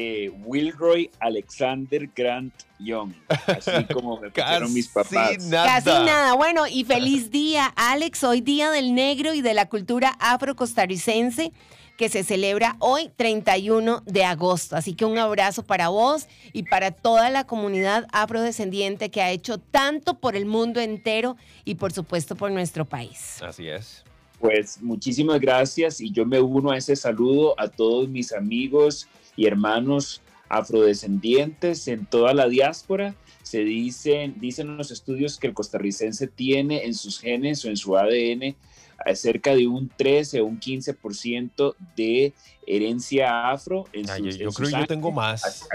eh, Wilroy Alexander Grant Young, así como me pusieron mis papás. Nada. Casi nada. Bueno, y feliz día, Alex. Hoy día del negro y de la cultura afro-costarricense que se celebra hoy 31 de agosto. Así que un abrazo para vos y para toda la comunidad afrodescendiente que ha hecho tanto por el mundo entero y por supuesto por nuestro país. Así es. Pues muchísimas gracias y yo me uno a ese saludo a todos mis amigos y hermanos afrodescendientes en toda la diáspora. Se dicen, dicen los estudios que el costarricense tiene en sus genes o en su ADN cerca de un 13 o un 15% de herencia afro. En yo creo que yo tengo más.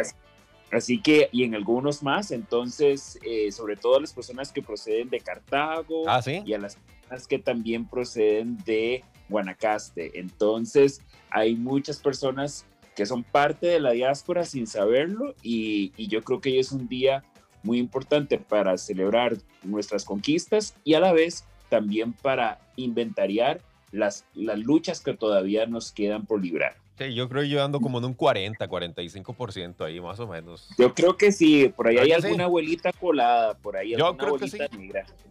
Así, que, y en algunos más, entonces, eh, sobre todo las personas que proceden de Cartago ah, y a las personas que también proceden de Guanacaste. Entonces, hay muchas personas que son parte de la diáspora sin saberlo y, y yo creo que hoy es un día muy importante para celebrar nuestras conquistas y a la vez también para inventariar las, las luchas que todavía nos quedan por librar. Sí, yo creo que yo ando como en un 40, 45% ahí más o menos. Yo creo que sí, por ahí hay alguna abuelita colada, por ahí yo creo que sí.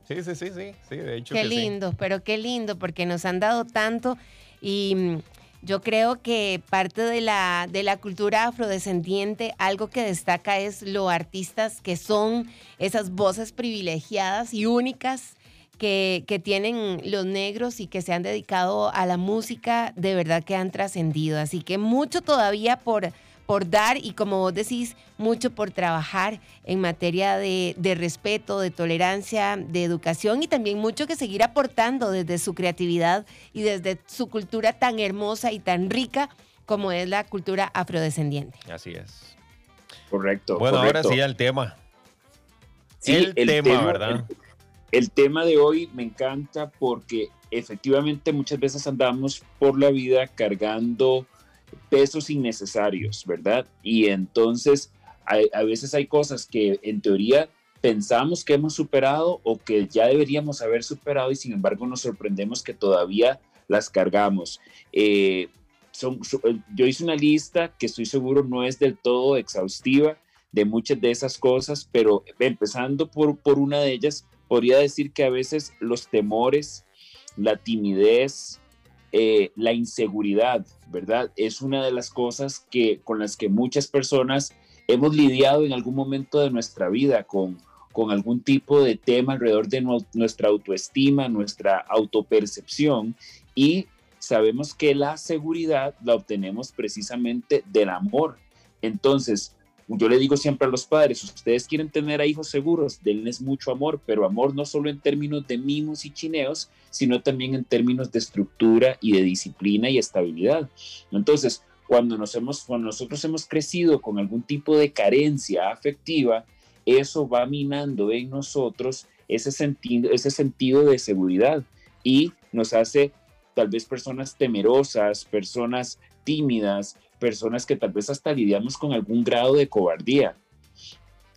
Sí, sí, sí, sí, de hecho. Qué lindo, pero qué lindo, porque nos han dado tanto y mm, yo creo que parte de la, de la cultura afrodescendiente, algo que destaca es lo artistas que son esas voces privilegiadas y únicas que, tienen los negros y que se han dedicado a la música, de verdad que han trascendido. Así que mucho todavía por, por dar y como vos decís, mucho por trabajar en materia de, de, respeto, de tolerancia, de educación y también mucho que seguir aportando desde su creatividad y desde su cultura tan hermosa y tan rica como es la cultura afrodescendiente. Así es. Correcto. Bueno, ahora sí al tema. Sí, el, tema, ¿verdad? El tema de hoy me encanta porque efectivamente muchas veces andamos por la vida cargando pesos innecesarios, ¿verdad? Y entonces a veces hay cosas que en teoría pensamos que hemos superado o que ya deberíamos haber superado y sin embargo nos sorprendemos que todavía las cargamos. Eh, son, yo hice una lista que estoy seguro no es del todo exhaustiva de muchas de esas cosas, pero empezando por, por una de ellas, podría decir que a veces los temores, la timidez, eh, la inseguridad, ¿verdad? Es una de las cosas que, con las que muchas personas hemos lidiado en algún momento de nuestra vida, con, con algún tipo de tema alrededor de nuestra autoestima, nuestra autopercepción y sabemos que la seguridad la obtenemos precisamente del amor. Entonces, yo le digo siempre a los padres, ustedes quieren tener a hijos seguros, denles mucho amor, pero amor no solo en términos de mimos y chineos, sino también en términos de estructura y de disciplina y estabilidad. Entonces, cuando, nosotros hemos crecido con algún tipo de carencia afectiva, eso va minando en nosotros ese sentido de seguridad y nos hace tal vez personas temerosas, personas tímidas, personas que tal vez hasta lidiamos con algún grado de cobardía.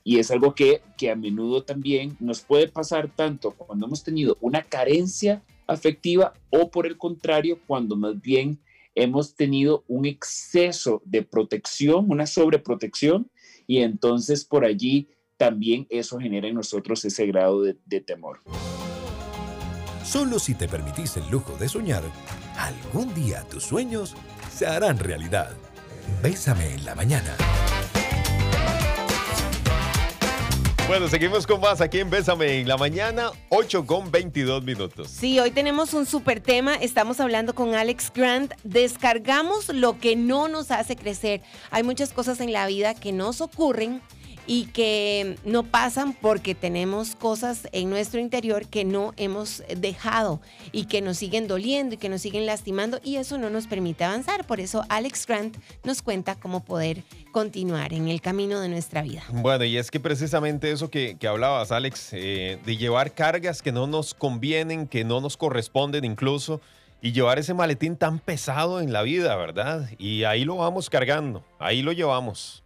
Y es algo que, que a menudo también nos puede pasar tanto cuando hemos tenido una carencia afectiva o por el contrario, cuando más bien hemos tenido un exceso de protección, una sobreprotección, y entonces por allí también eso genera en nosotros ese grado de, de temor. Solo si te permitís el lujo de soñar, algún día tus sueños se harán realidad. Bésame en la mañana. Bueno, seguimos con más aquí en Bésame en la mañana, 8 con 22 minutos. Sí, hoy tenemos un super tema. Estamos hablando con Alex Grant. Descargamos lo que no nos hace crecer. Hay muchas cosas en la vida que nos ocurren y que no pasan porque tenemos cosas en nuestro interior que no hemos dejado y que nos siguen doliendo y que nos siguen lastimando y eso no nos permite avanzar. Por eso Alex Grant nos cuenta cómo poder continuar en el camino de nuestra vida. Bueno, y es que precisamente eso que, hablabas, Alex, eh, de llevar cargas que no nos convienen, que no nos corresponden incluso y llevar ese maletín tan pesado en la vida, ¿verdad? Y ahí lo vamos cargando, ahí lo llevamos.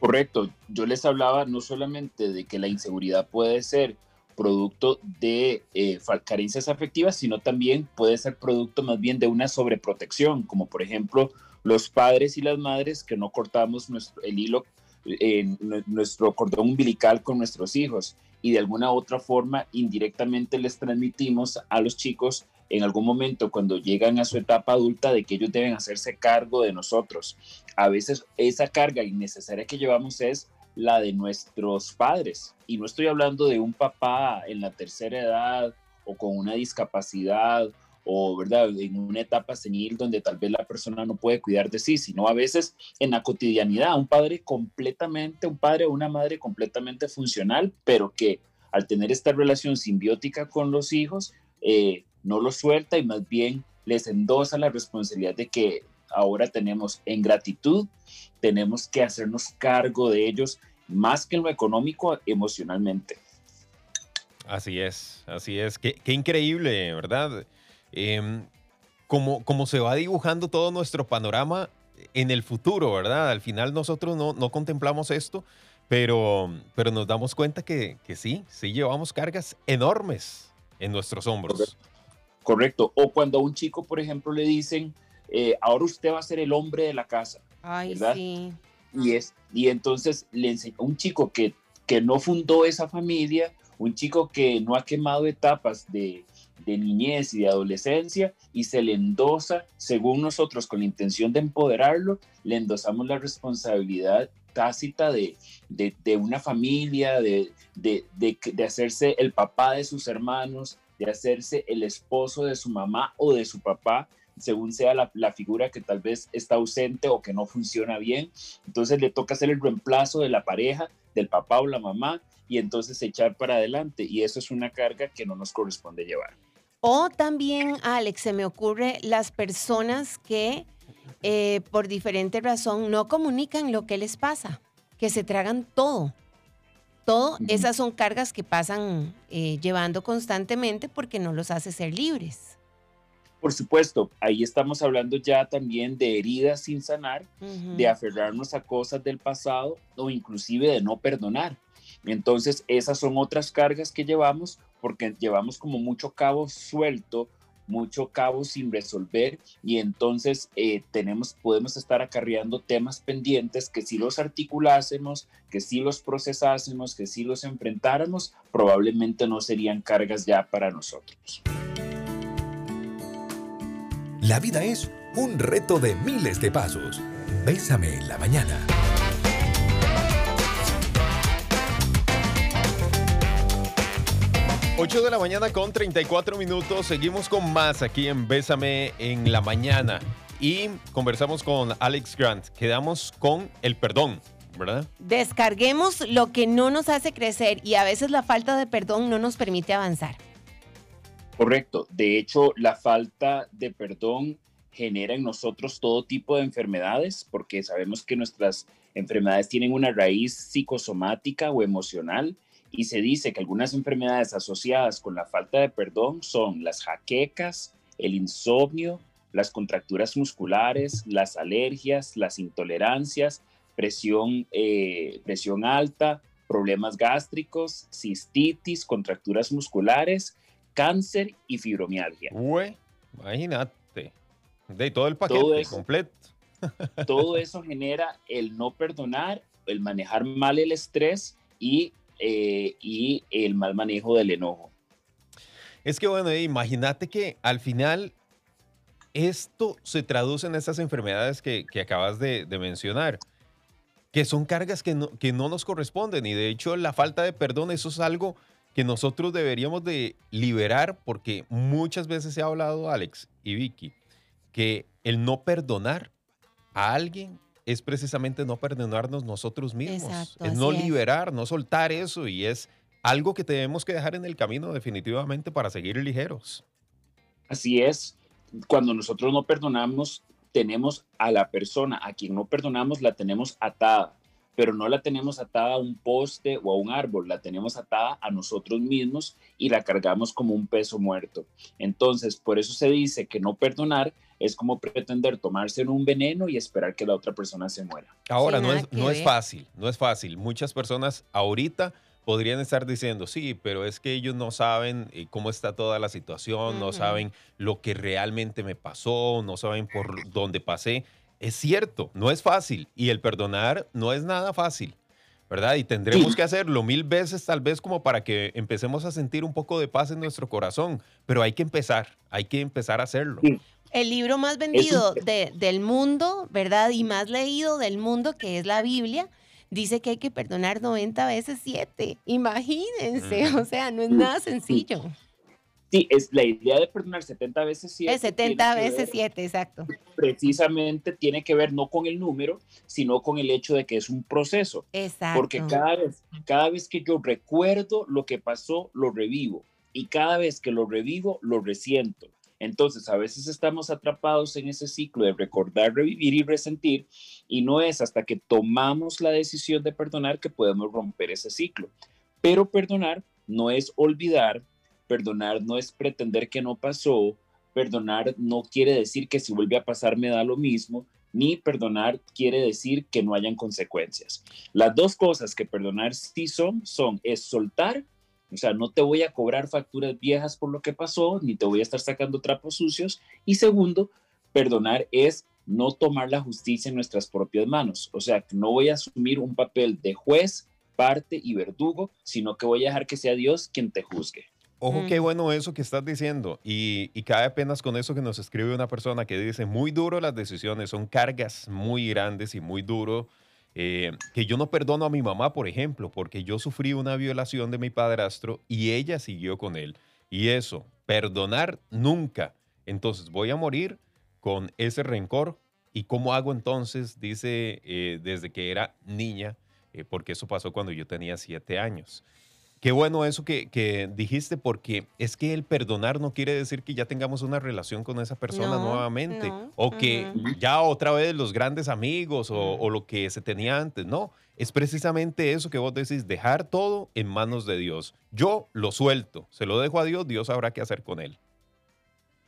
Correcto. Yo les hablaba no solamente de que la inseguridad puede ser producto de eh, carencias afectivas, sino también puede ser producto más bien de una sobreprotección, como por ejemplo los padres y las madres que no cortamos el hilo, en nuestro cordón umbilical con nuestros hijos y de alguna otra forma indirectamente les transmitimos a los chicos en algún momento cuando llegan a su etapa adulta de que ellos deben hacerse cargo de nosotros. A veces esa carga innecesaria que llevamos es la de nuestros padres. Y no estoy hablando de un papá en la tercera edad o con una discapacidad o verdad en una etapa senil donde tal vez la persona no puede cuidar de sí, sino a veces en la cotidianidad, un padre completamente, un padre o una madre completamente funcional, pero que al tener esta relación simbiótica con los hijos, eh, no los suelta y más bien les endosa la responsabilidad de que ahora tenemos en gratitud, tenemos que hacernos cargo de ellos más que en lo económico, emocionalmente. Así es, así es. Qué, increíble, ¿verdad? Eh, como, como se va dibujando todo nuestro panorama en el futuro, ¿verdad? Al final nosotros no, no contemplamos esto, pero, pero nos damos cuenta que, que, sí, sí llevamos cargas enormes en nuestros hombros. Correcto. O cuando a un chico, por ejemplo, le dicen, eh, ahora usted va a ser el hombre de la casa. Ay, sí. Y, es, y entonces le enseña un chico que, que no fundó esa familia, un chico que no ha quemado etapas de, de niñez y de adolescencia y se le endosa, según nosotros, con la intención de empoderarlo, le endosamos la responsabilidad tácita de, de, de una familia, de, de, hacerse el papá de sus hermanos, de hacerse el esposo de su mamá o de su papá, según sea la, figura que tal vez está ausente o que no funciona bien. Entonces le toca hacer el reemplazo de la pareja, del papá o la mamá, y entonces echar para adelante. Y eso es una carga que no nos corresponde llevar. O también, Alex, se me ocurre las personas que eh, por diferente razón no comunican lo que les pasa, que se tragan todo. Todo, esas son cargas que pasan eh, llevando constantemente porque no los hace ser libres. Por supuesto, ahí estamos hablando ya también de heridas sin sanar, de aferrarnos a cosas del pasado o inclusive de no perdonar. Entonces, esas son otras cargas que llevamos porque llevamos como mucho cabo suelto, mucho cabo sin resolver y entonces eh, tenemos, podemos estar acarreando temas pendientes que si los articulásemos, que si los procesásemos, que si los enfrentáramos, probablemente no serían cargas ya para nosotros. La vida es un reto de miles de pasos. Bésame en la mañana. 8 de la mañana con 34 minutos. Seguimos con más aquí en Bésame en la mañana. Y conversamos con Alex Grant. Quedamos con el perdón, ¿verdad? Descarguemos lo que no nos hace crecer y a veces la falta de perdón no nos permite avanzar. Correcto. De hecho, la falta de perdón genera en nosotros todo tipo de enfermedades porque sabemos que nuestras enfermedades tienen una raíz psicosomática o emocional y se dice que algunas enfermedades asociadas con la falta de perdón son las jaquecas, el insomnio, las contracturas musculares, las alergias, las intolerancias, presión, eh, presión alta, problemas gástricos, cistitis, contracturas musculares, cáncer y fibromialgia. Uy, imagínate, de todo el paquete completo. todo eso genera el no perdonar, el manejar mal el estrés y eh, y el mal manejo del enojo. Es que bueno, imagínate que al final esto se traduce en esas enfermedades que, acabas de, mencionar, que son cargas que no, que no nos corresponden y de hecho la falta de perdón, eso es algo que nosotros deberíamos de liberar porque muchas veces se ha hablado, Alex y Vicky, que el no perdonar a alguien es precisamente no perdonarnos nosotros mismos. es no liberar, no soltar eso y es algo que tenemos que dejar en el camino definitivamente para seguir ligeros. Así es. Cuando nosotros no perdonamos, tenemos a la persona a quien no perdonamos, la tenemos atada, pero no la tenemos atada a un poste o a un árbol, la tenemos atada a nosotros mismos y la cargamos como un peso muerto. Entonces, por eso se dice que no perdonar es como pretender tomarse un veneno y esperar que la otra persona se muera. Ahora, no, es, no es fácil, no es fácil. Muchas personas ahorita podrían estar diciendo, sí, pero es que ellos no saben eh, cómo está toda la situación, no saben lo que realmente me pasó, no saben por dónde pasé. es cierto, no es fácil y el perdonar no es nada fácil. ¿verdad? Y tendremos que hacerlo mil veces tal vez como para que empecemos a sentir un poco de paz en nuestro corazón, pero hay que empezar, hay que empezar a hacerlo. El libro más vendido del mundo, ¿verdad? Y más leído del mundo, que es la Biblia, dice que hay que perdonar 90 veces 7. Imagínense, o sea, no es nada sencillo. Sí, es la idea de perdonar 70 veces 7. Es 70 veces 7, exacto. Precisamente tiene que ver no con el número, sino con el hecho de que es un proceso. Exacto. Porque cada vez, cada vez que yo recuerdo lo que pasó, lo revivo. Y cada vez que lo revivo, lo resiento. Entonces, a veces estamos atrapados en ese ciclo de recordar, revivir y resentir, y no es hasta que tomamos la decisión de perdonar que podemos romper ese ciclo. Pero perdonar no es olvidar, Perdonar no es pretender que no pasó. Perdonar no quiere decir que si vuelve a pasar me da lo mismo, ni perdonar quiere decir que no hayan consecuencias. Las dos cosas que perdonar sí son, son, es soltar, o sea, no te voy a cobrar facturas viejas por lo que pasó, ni te voy a estar sacando trapos sucios. Y segundo, perdonar es no tomar la justicia en nuestras propias manos. O sea, que no voy a asumir un papel de juez, parte y verdugo, sino que voy a dejar que sea Dios quien te juzgue. Ojo, qué bueno eso que estás diciendo. Y, y, cae apenas con eso que nos escribe una persona que dice, muy duro las decisiones, son cargas muy grandes y muy duro. Eh, que yo no perdono a mi mamá, por ejemplo, porque yo sufrí una violación de mi padrastro y ella siguió con él. Y eso, perdonar nunca. Entonces voy a morir con ese rencor. ¿Y cómo hago entonces? Dice, eh, desde que era niña, eh, porque eso pasó cuando yo tenía siete años. Qué bueno eso que, dijiste, porque es que el perdonar no quiere decir que ya tengamos una relación con esa persona nuevamente, o que ya otra vez los grandes amigos o, lo que se tenía antes. No, es precisamente eso que vos decís, dejar todo en manos de Dios. Yo lo suelto, se lo dejo a Dios, Dios sabrá qué hacer con él.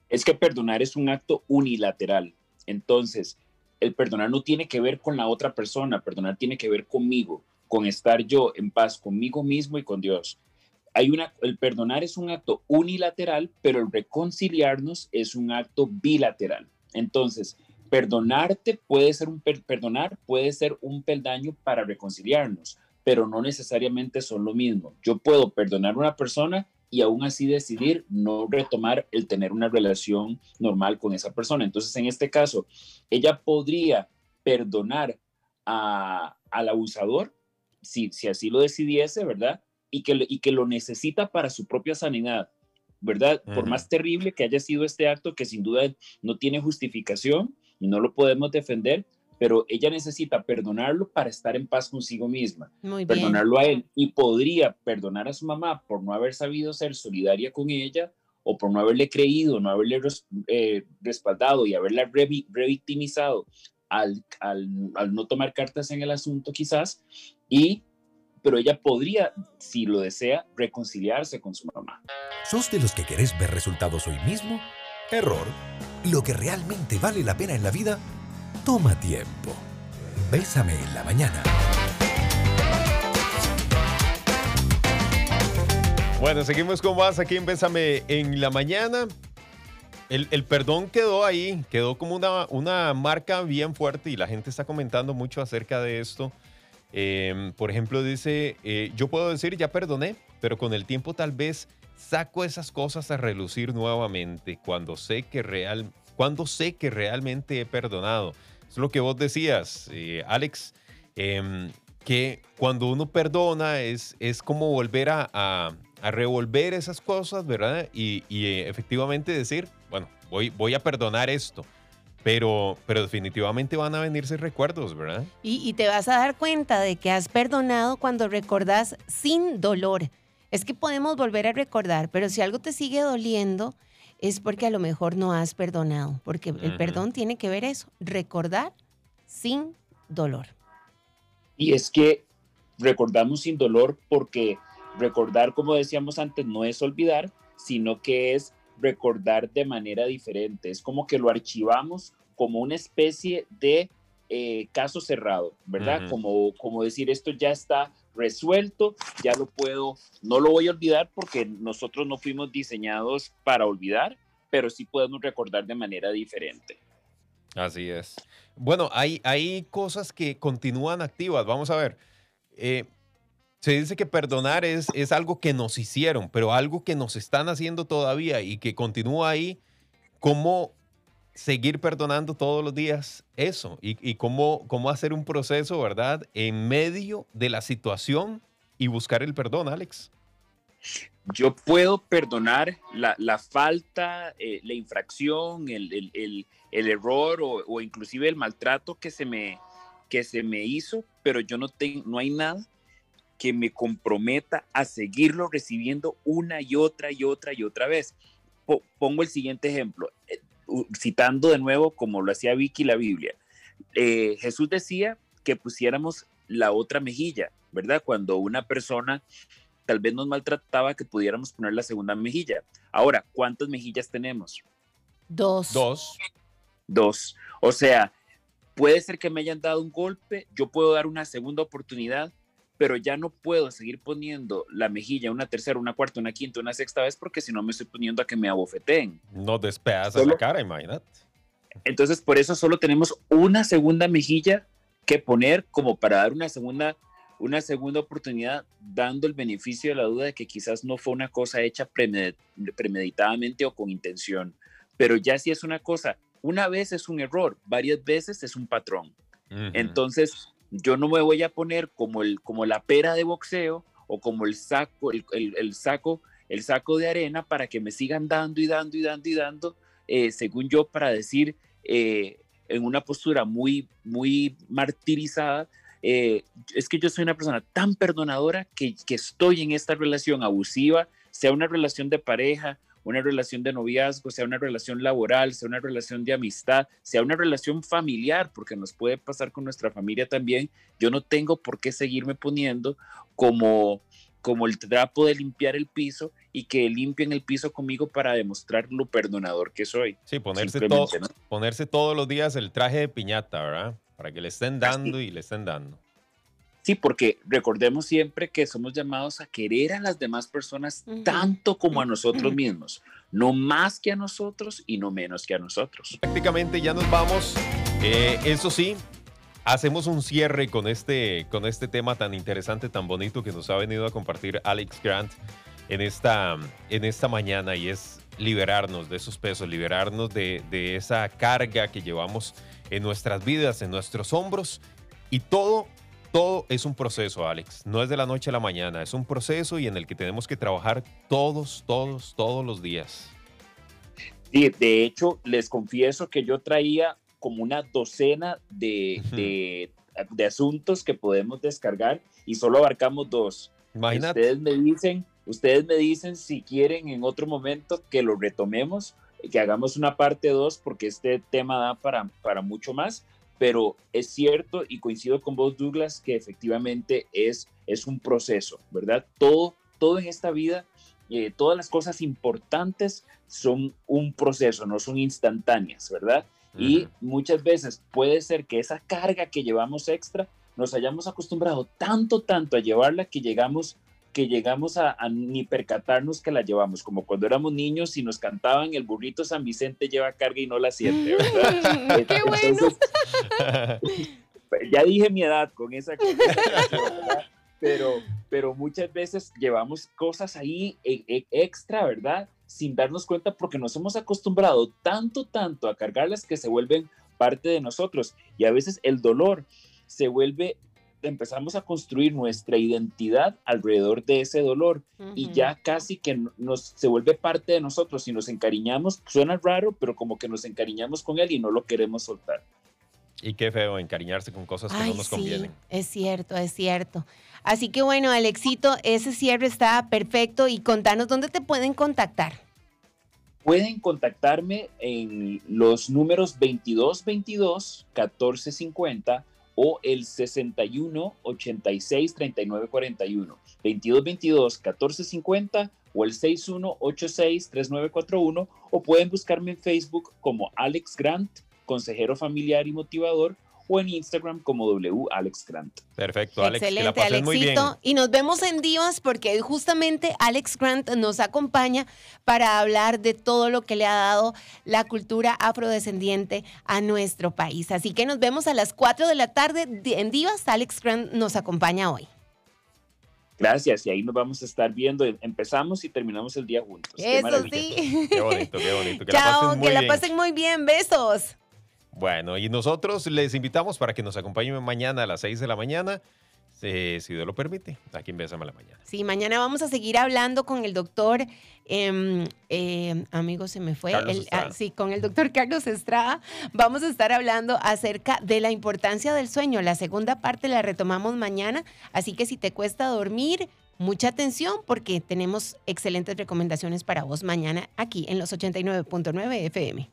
Es que perdonar es un acto unilateral. Entonces, el perdonar no tiene que ver con la otra persona, perdonar tiene que ver conmigo con estar yo en paz conmigo mismo y con Dios. Hay una, el perdonar es un acto unilateral, pero el reconciliarnos es un acto bilateral. Entonces, perdonarte puede ser un perdonar puede ser un peldaño para reconciliarnos, pero no necesariamente son lo mismo. Yo puedo perdonar a una persona y aún así decidir no retomar el tener una relación normal con esa persona. Entonces, en este caso, ella podría perdonar al abusador, si, así lo decidiese, ¿verdad? Y que, y que lo necesita para su propia sanidad, ¿verdad? Por más terrible que haya sido este acto, que sin duda no tiene justificación y no lo podemos defender, pero ella necesita perdonarlo para estar en paz consigo misma, perdonarlo a él y podría perdonar a su mamá por no haber sabido ser solidaria con ella o por no haberle creído, no haberle eh, respaldado y haberla revictimizado al, al, no tomar cartas en el asunto quizás, y, pero ella podría, si lo desea, reconciliarse con su mamá. ¿Sos de los que querés ver resultados hoy mismo? Error. Lo que realmente vale la pena en la vida toma tiempo. Bésame en la mañana. Bueno, seguimos con más aquí en Bésame en la mañana. El, perdón quedó ahí, quedó como una, una marca bien fuerte y la gente está comentando mucho acerca de esto. Em, por ejemplo, dice, eh, yo puedo decir, ya perdoné, pero con el tiempo tal vez saco esas cosas a relucir nuevamente cuando sé que, real, cuando sé que realmente he perdonado. Es lo que vos decías, eh, Alex, em, que cuando uno perdona es, es como volver a a revolver esas cosas, ¿verdad? Y, eh, efectivamente decir, bueno, voy, voy a perdonar esto. Pero, pero definitivamente van a venirse recuerdos, ¿verdad? Y, y te vas a dar cuenta de que has perdonado cuando recordás sin dolor. Es que podemos volver a recordar, pero si algo te sigue doliendo, es porque a lo mejor no has perdonado, porque el perdón tiene que ver eso, recordar sin dolor. Y es que recordamos sin dolor porque Recordar, como decíamos antes, no es olvidar, sino que es recordar de manera diferente. Es como que lo archivamos como una especie de eh, caso cerrado, ¿verdad? como, como decir, esto ya está resuelto, ya lo puedo, no lo voy a olvidar porque nosotros no fuimos diseñados para olvidar, pero sí podemos recordar de manera diferente. Así es. Bueno, hay, hay cosas que continúan activas. Vamos a ver. Eh, se dice que perdonar es, es algo que nos hicieron, pero algo que nos están haciendo todavía y que continúa ahí. ¿Cómo seguir perdonando todos los días eso? Y, cómo, cómo hacer un proceso, ¿verdad? En medio de la situación y buscar el perdón, Alex. Yo puedo perdonar la, la falta, eh, la infracción, el, el, el, el error o, o, inclusive el maltrato que se me, que se me hizo, pero yo no, tengo, no hay nada que me comprometa a seguirlo recibiendo una y otra y otra y otra vez. Po pongo el siguiente ejemplo, eh, citando de nuevo como lo hacía Vicky la Biblia. Eh, Jesús decía que pusiéramos la otra mejilla, ¿verdad? Cuando una persona tal vez nos maltrataba que pudiéramos poner la segunda mejilla. Ahora, ¿cuántas mejillas tenemos? Dos. Dos. Dos. O sea, puede ser que me hayan dado un golpe, yo puedo dar una segunda oportunidad, pero ya no puedo seguir poniendo la mejilla una tercera, una cuarta, una quinta, una sexta vez porque si no me estoy poniendo a que me abofeteen. No despedazas la cara, imagínate. Entonces, por eso solo tenemos una segunda mejilla que poner como para dar una segunda una segunda oportunidad dando el beneficio de la duda de que quizás no fue una cosa hecha premeditadamente o con intención, pero ya si es una cosa, una vez es un error, varias veces es un patrón. Uh -huh. Entonces, yo no me voy a poner como, el, como la pera de boxeo o como el saco, el, el, saco, el saco de arena para que me sigan dando y dando y dando y dando, eh, según yo, para decir eh, en una postura muy, muy martirizada, eh, es que yo soy una persona tan perdonadora que, que, estoy en esta relación abusiva, sea una relación de pareja, una relación de noviazgo, sea una relación laboral, sea una relación de amistad, sea una relación familiar, porque nos puede pasar con nuestra familia también. Yo no tengo por qué seguirme poniendo como como el trapo de limpiar el piso y que limpien el piso conmigo para demostrar lo perdonador que soy. Sí, ponerse, ponerse todos los días el traje de piñata, ¿verdad? Para que le estén dando Así. y le estén dando. Sí, porque recordemos siempre que somos llamados a querer a las demás personas uh -huh. tanto como a nosotros mismos, no más que a nosotros y no menos que a nosotros. Prácticamente ya nos vamos. Eh, eso sí, hacemos un cierre con este, con este tema tan interesante, tan bonito que nos ha venido a compartir Alex Grant en esta, en esta mañana y es liberarnos de esos pesos, liberarnos de, de esa carga que llevamos en nuestras vidas, en nuestros hombros y todo todo es un proceso, Alex. No es de la noche a la mañana. Es un proceso y en el que tenemos que trabajar todos, todos, todos los días. Sí, de hecho, les confieso que yo traía como una docena de, de, de asuntos que podemos descargar y solo abarcamos dos. Imagínate. Ustedes me dicen, ustedes me dicen si quieren en otro momento que lo retomemos, que hagamos una parte dos, porque este tema da para, para mucho más pero es cierto y coincido con vos, Douglas, que efectivamente es, es un proceso, ¿verdad? Todo, todo en esta vida, eh, todas las cosas importantes son un proceso, no son instantáneas, ¿verdad? Uh -huh. Y muchas veces puede ser que esa carga que llevamos extra nos hayamos acostumbrado tanto, tanto a llevarla que llegamos que llegamos a, a, ni percatarnos que la llevamos, como cuando éramos niños y nos cantaban el burrito San Vicente lleva carga y no la siente, ¿verdad? ¡Qué Entonces, bueno! ya dije mi edad con esa cosa, pero, pero muchas veces llevamos cosas ahí e, e, extra, ¿verdad? Sin darnos cuenta porque nos hemos acostumbrado tanto, tanto a cargarlas que se vuelven parte de nosotros y a veces el dolor se vuelve empezamos a construir nuestra identidad alrededor de ese dolor uh -huh. y ya casi que nos se vuelve parte de nosotros y nos encariñamos, suena raro, pero como que nos encariñamos con él y no lo queremos soltar. Y qué feo encariñarse con cosas que Ay, no nos sí, convienen. Es cierto, es cierto. Así que bueno, Alexito, ese cierre está perfecto y contanos dónde te pueden contactar. Pueden contactarme en los números 2222 1450 o el 61 86 39 41 22 22 14 50 o el 61 86 3941 o pueden buscarme en Facebook como Alex Grant, consejero familiar y motivador o en Instagram como W Alex Grant. Perfecto, Alex. Excelente, que la muy bien. Y nos vemos en Divas porque justamente Alex Grant nos acompaña para hablar de todo lo que le ha dado la cultura afrodescendiente a nuestro país. Así que nos vemos a las 4 de la tarde en Divas. Alex Grant nos acompaña hoy. Gracias, y ahí nos vamos a estar viendo. Empezamos y terminamos el día juntos. Eso sí. Qué bonito, qué bonito. Que Chao, que la pasen muy bien. Besos. Bueno, y nosotros les invitamos para que nos acompañen mañana a las 6 de la mañana. si Dios lo permite, aquí en Bésame la Mañana. Sí, mañana vamos a seguir hablando con el doctor, em, em, amigo, se me fue, ah, sí, con el doctor Carlos Estrada. Vamos a estar hablando acerca de la importancia del sueño. La segunda parte la retomamos mañana, así que si te cuesta dormir, mucha atención porque tenemos excelentes recomendaciones para vos mañana aquí en los 89.9 FM.